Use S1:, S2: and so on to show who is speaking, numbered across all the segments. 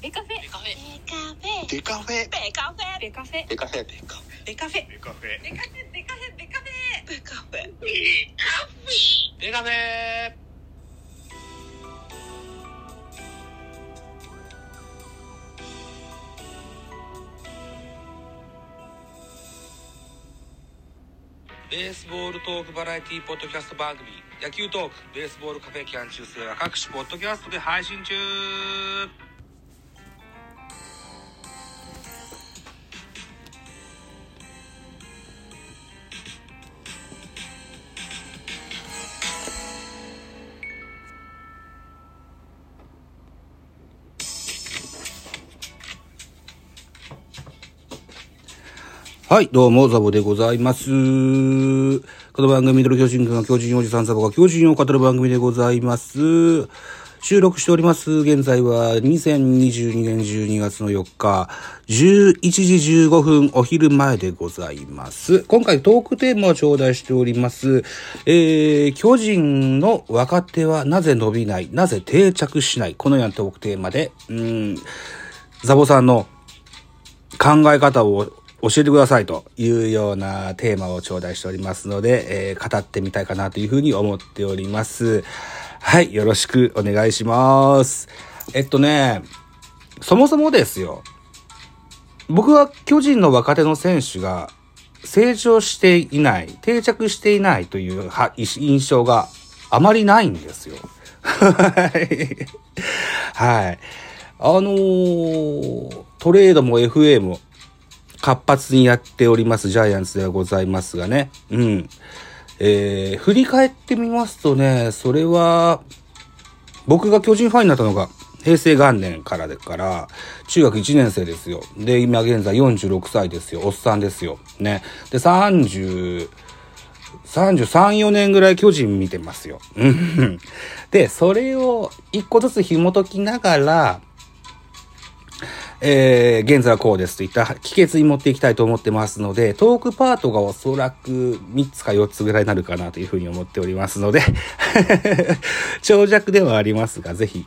S1: ベカフェ。
S2: ベカフェ。
S3: デカフェ。
S2: ベカフェ。
S1: ベカフェ。
S3: デカフェ。デカフェ。
S2: ベカフェ。
S3: デカフェ。
S1: ベカフェ。ベカフェ。ベカフェ。
S2: ベカフェ。
S3: デカフェ。
S2: ベカフェ。ベースボールトークバラエティポッドキャスト番組野球トークベースボールカフェ。キャン中世は各種ポッドキャストで配信中
S4: はい、どうも、ザボでございます。この番組、ミドル巨人軍が巨人おじさんザボが巨人を語る番組でございます。収録しております。現在は2022年12月の4日、11時15分お昼前でございます。今回トークテーマを頂戴しております。えー、巨人の若手はなぜ伸びない？なぜ定着しない？このようなトークテーマで、うん、ザボさんの考え方を教えてくださいというようなテーマを頂戴しておりますので、えー語ってみたいかなというふうに思っております。はい、よろしくお願いします。えっとね、そもそもですよ。僕は巨人の若手の選手が成長していない、定着していないというは印象があまりないんですよ。はい。はい。あのートレードも FA も活発にやっておりますジャイアンツではございますがね。うん。えー、振り返ってみますとね、それは、僕が巨人ファンになったのが、平成元年からでから、中学1年生ですよ。で、今現在46歳ですよ。おっさんですよ。ね。で、30、33、4年ぐらい巨人見てますよ。で、それを一個ずつ紐解きながら、えー、現在はこうですといった帰結に持っていきたいと思ってますので、トークパートがおそらく3つか4つぐらいになるかなというふうに思っておりますので、長尺ではありますが、ぜひ、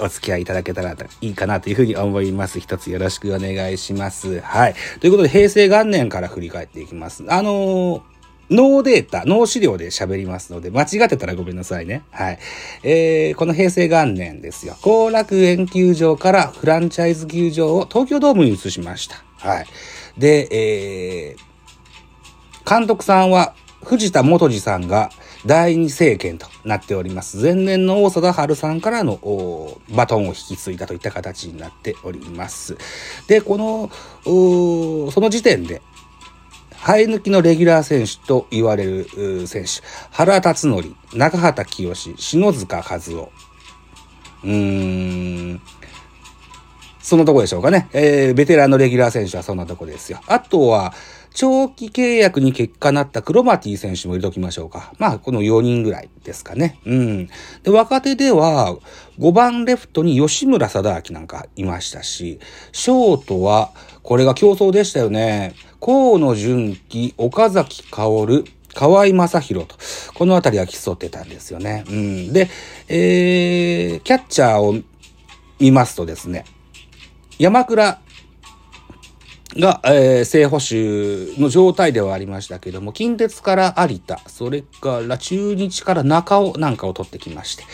S4: お付き合いいただけたらいいかなというふうに思います。一つよろしくお願いします。はい。ということで、平成元年から振り返っていきます。あのーノーデータ、ノー資料で喋りますので、間違ってたらごめんなさいね。はい。えー、この平成元年ですよ。後楽園球場からフランチャイズ球場を東京ドームに移しました。はい。で、えー、監督さんは藤田元次さんが第二政権となっております。前年の大貞治さんからのバトンを引き継いだといった形になっております。で、この、その時点で、生え抜きのレギュラー選手と言われる選手、原辰徳、中畑清、篠塚和夫。うーん、そんなとこでしょうかね。えー、ベテランのレギュラー選手はそんなとこですよ。あとは、長期契約に結果なったクロマティ選手も入れときましょうか。まあ、この4人ぐらいですかね。うん。で、若手では、5番レフトに吉村貞明なんかいましたし、ショートは、これが競争でしたよね。河野純喜、岡崎薫、河合正宏と、このあたりは競ってたんですよね。うん。で、えー、キャッチャーを見ますとですね、山倉が、えー、正捕手の状態ではありましたけども、近鉄から有田、それから中日から中尾なんかを取ってきまして、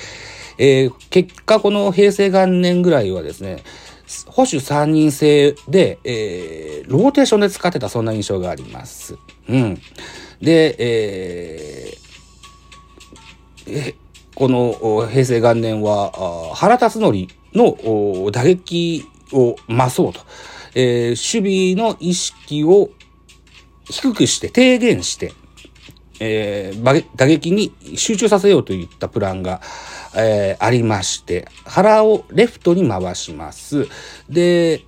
S4: えー結果この平成元年ぐらいはですね、保守3人制で、えーローテーションで使ってたそんな印象があります。うん。で、えーえこの平成元年は、原辰徳の打撃を増そうと、えー守備の意識を低くして、低減して、えー打撃に集中させようといったプランが、えーありまして、腹をレフトに回します。で、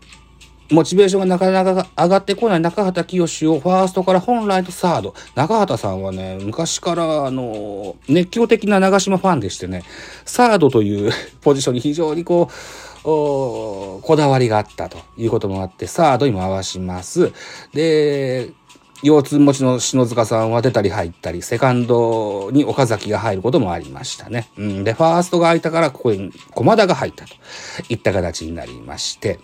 S4: モチベーションがなかなか上がってこない中畑清をファーストから本来のサード。中畑さんはね、昔からあの、熱狂的な長島ファンでしてね、サードという ポジションに非常にこう、こだわりがあったということもあって、サードに回します。で、腰痛持ちの篠塚さんは出たり入ったり、セカンドに岡崎が入ることもありましたね。うん。で、ファーストが空いたから、ここに駒田が入ったといった形になりまして、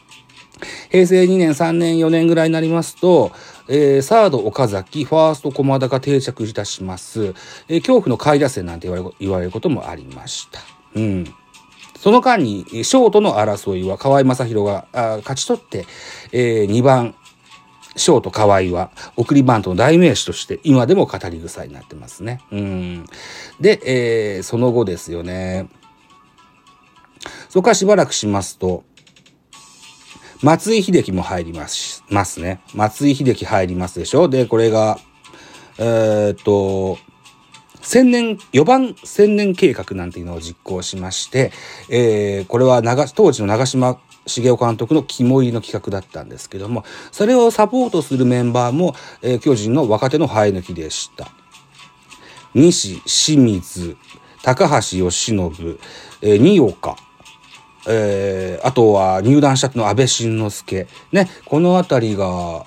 S4: 平成2年、3年、4年ぐらいになりますと、えー、サード岡崎、ファースト駒田が定着いたします。えー、恐怖の下位打線なんて言われ言われることもありました。うん。その間に、ショートの争いは河合正宏があ勝ち取って、えー、2番、ショート河合は送りバントの代名詞として今でも語り草になってますね。うん。で、えー、その後ですよね。そこからしばらくしますと、松井秀喜も入りますますね。松井秀喜入りますでしょで、これが、えー、っと、千年、4番千年計画なんていうのを実行しまして、えー、これは長、当時の長島茂雄監督の肝入りの企画だったんですけども、それをサポートするメンバーも、えー、巨人の若手の生え抜きでした。西、清水、高橋由伸、えー、新岡、えー、あとは入団したの安倍晋之助。ね、このあたりが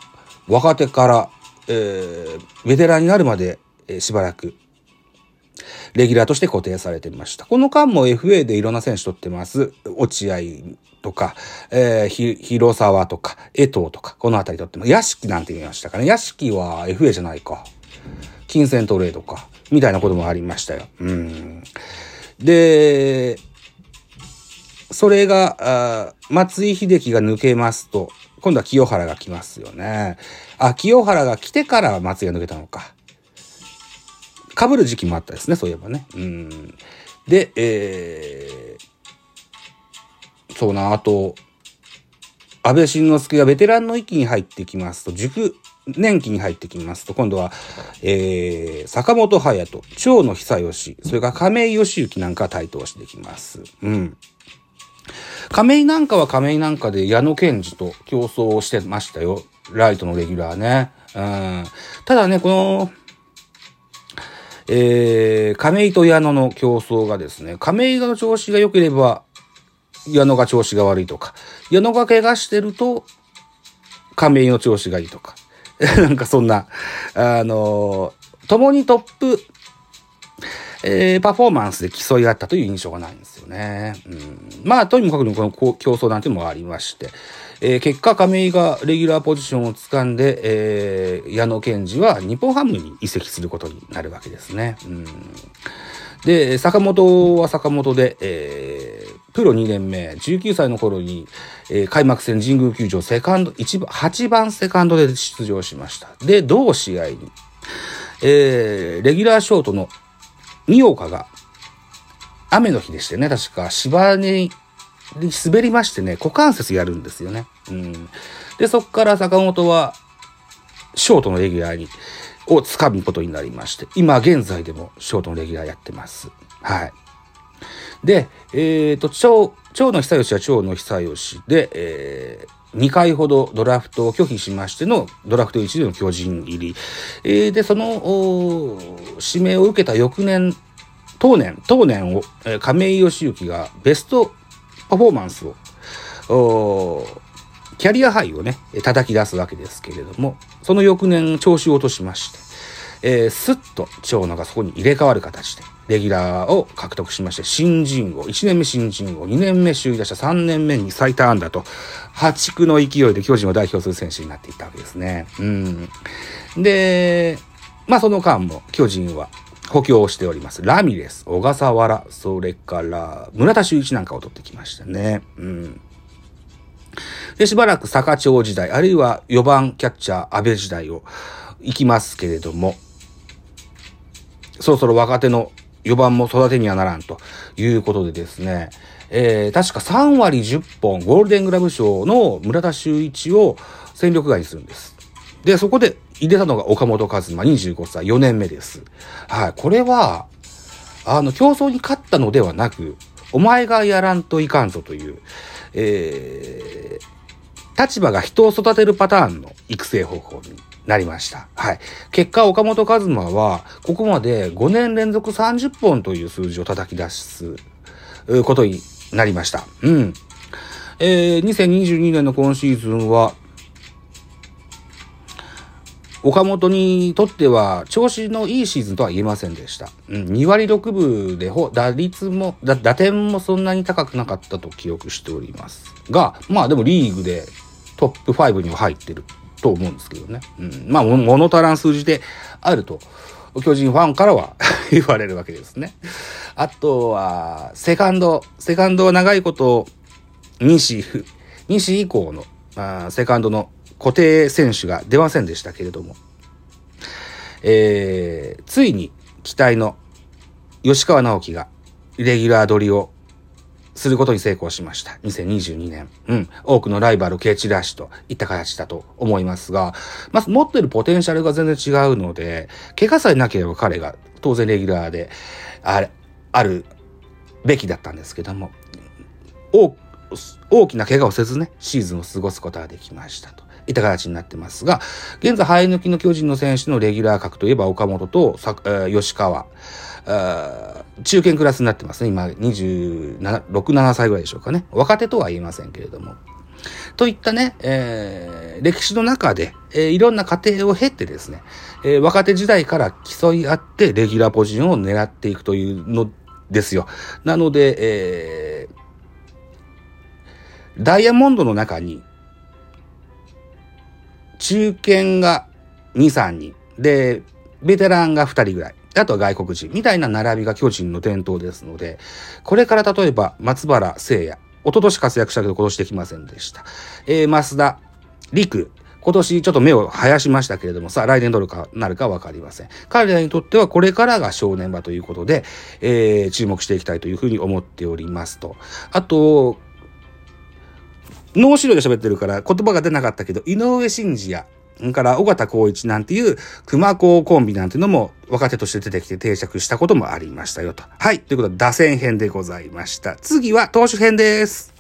S4: 若手から、えー、ベテランになるまで、えー、しばらくレギュラーとして固定されていました。この間も FA でいろんな選手取ってます。落合とか、えー、広沢とか、江藤とか、このあたり取ってます。屋敷なんて言いましたかね。屋敷は FA じゃないか。金銭トレードか。みたいなこともありましたよ。うん。で、それが、松井秀喜が抜けますと、今度は清原が来ますよね。あ、清原が来てから松井が抜けたのか。被る時期もあったですね、そういえばね。うん。で、えー、そうな、あと、安倍晋之助がベテランの域に入ってきますと、熟年期に入ってきますと、今度は、えー、坂本隼人、長野久義、それから亀井義行なんか台頭してきます。うん。亀井なんかは亀井なんかで矢野健二と競争をしてましたよ。ライトのレギュラーね。うん。ただね、この、えー、亀井と矢野の競争がですね、亀井の調子が良ければ、矢野が調子が悪いとか、矢野が怪我してると、亀井の調子がいいとか、なんかそんな、あのー、共にトップ、えー、パフォーマンスで競い合ったという印象がないんですよね。うん、まあ、とにもかくにこの競争なんていうのもありまして、えー、結果、亀井がレギュラーポジションを掴んで、えー、矢野健二は日本ハムに移籍することになるわけですね。うん、で、坂本は坂本で、えー、プロ2年目、19歳の頃に、えー、開幕戦神宮球場セカンド、1番、8番セカンドで出場しました。で、同試合に、えー、レギュラーショートの二岡が、雨の日でしてね、確か芝に滑りましてね、股関節やるんですよね。うん。で、そこから坂本は、ショートのレギュラーに、を掴むことになりまして、今現在でもショートのレギュラーやってます。はい。で、えっ、ー、と、蝶、蝶の久義は蝶の久義で、えー、2回ほどドラフトを拒否しましてのドラフト1での巨人入り。えー、で、その、指名を受けた翌年、当年、当年を、えー、亀井義行がベストパフォーマンスを、キャリアハイをね、叩き出すわけですけれども、その翌年調子を落としまして、えー、スッと長野がそこに入れ替わる形で、レギュラーを獲得しまして、新人王、1年目新人王、2年目首位打者、3年目に最多安打と、破竹の勢いで巨人を代表する選手になっていったわけですね。うん。で、まあその間も巨人は補強をしております。ラミレス、小笠原、それから村田修一なんかを取ってきましたね。うん。で、しばらく坂町時代、あるいは4番キャッチャー安倍時代を行きますけれども、そろそろ若手の4番も育てにはならんということでですね、えー、確か3割10本ゴールデングラブ賞の村田修一を戦力外にするんです。で、そこで入れたのが岡本和真25歳、4年目です。はい。これは、あの、競争に勝ったのではなく、お前がやらんといかんぞという、えー、立場が人を育てるパターンの育成方法になりました。はい。結果、岡本和真は、ここまで5年連続30本という数字を叩き出すことになりました。うん。えー、2022年の今シーズンは、岡本にとっては調子のいいシーズンとは言えませんでした。うん、2割6分で打率も打点もそんなに高くなかったと記憶しておりますが、まあでもリーグでトップ5には入ってると思うんですけどね。うん、まあ物足らん数字であると、巨人ファンからは 言われるわけですね。あとは、セカンド。セカンドは長いこと、西、西以降の、あセカンドの固定選手が出ませんでしたけれども、えー、ついに期待の吉川直樹がレギュラー取りをすることに成功しました。2022年。うん。多くのライバルを蹴散らしといった形だと思いますが、まず持ってるポテンシャルが全然違うので、怪我さえなければ彼が当然レギュラーで、あれ、あるべきだったんですけども、大きな怪我をせずね、シーズンを過ごすことができましたと。いった形になってますが、現在、生え抜きの巨人の選手のレギュラー格といえば岡本と吉川、中堅クラスになってますね。今、27、6、7歳ぐらいでしょうかね。若手とは言えませんけれども。といったね、えー、歴史の中で、えー、いろんな過程を経てですね、えー、若手時代から競い合ってレギュラーポジションを狙っていくというのですよ。なので、えー、ダイヤモンドの中に中堅が2、3人。で、ベテランが2人ぐらい。あとは外国人みたいな並びが巨人の伝統ですので、これから例えば松原聖也、一昨年活躍したけど今年できませんでした。えー、増田、陸、今年ちょっと目を生やしましたけれども、さあ来年どれかなるかわかりません。彼らにとってはこれからが正念場ということで、えー、注目していきたいというふうに思っておりますと。あと、脳資料で喋ってるから言葉が出なかったけど、井上真司や、から尾形光一なんていう熊高コンビなんていうのも若手として出てきて定着したこともありましたよと。はい。ということで打線編でございました。次は投手編です。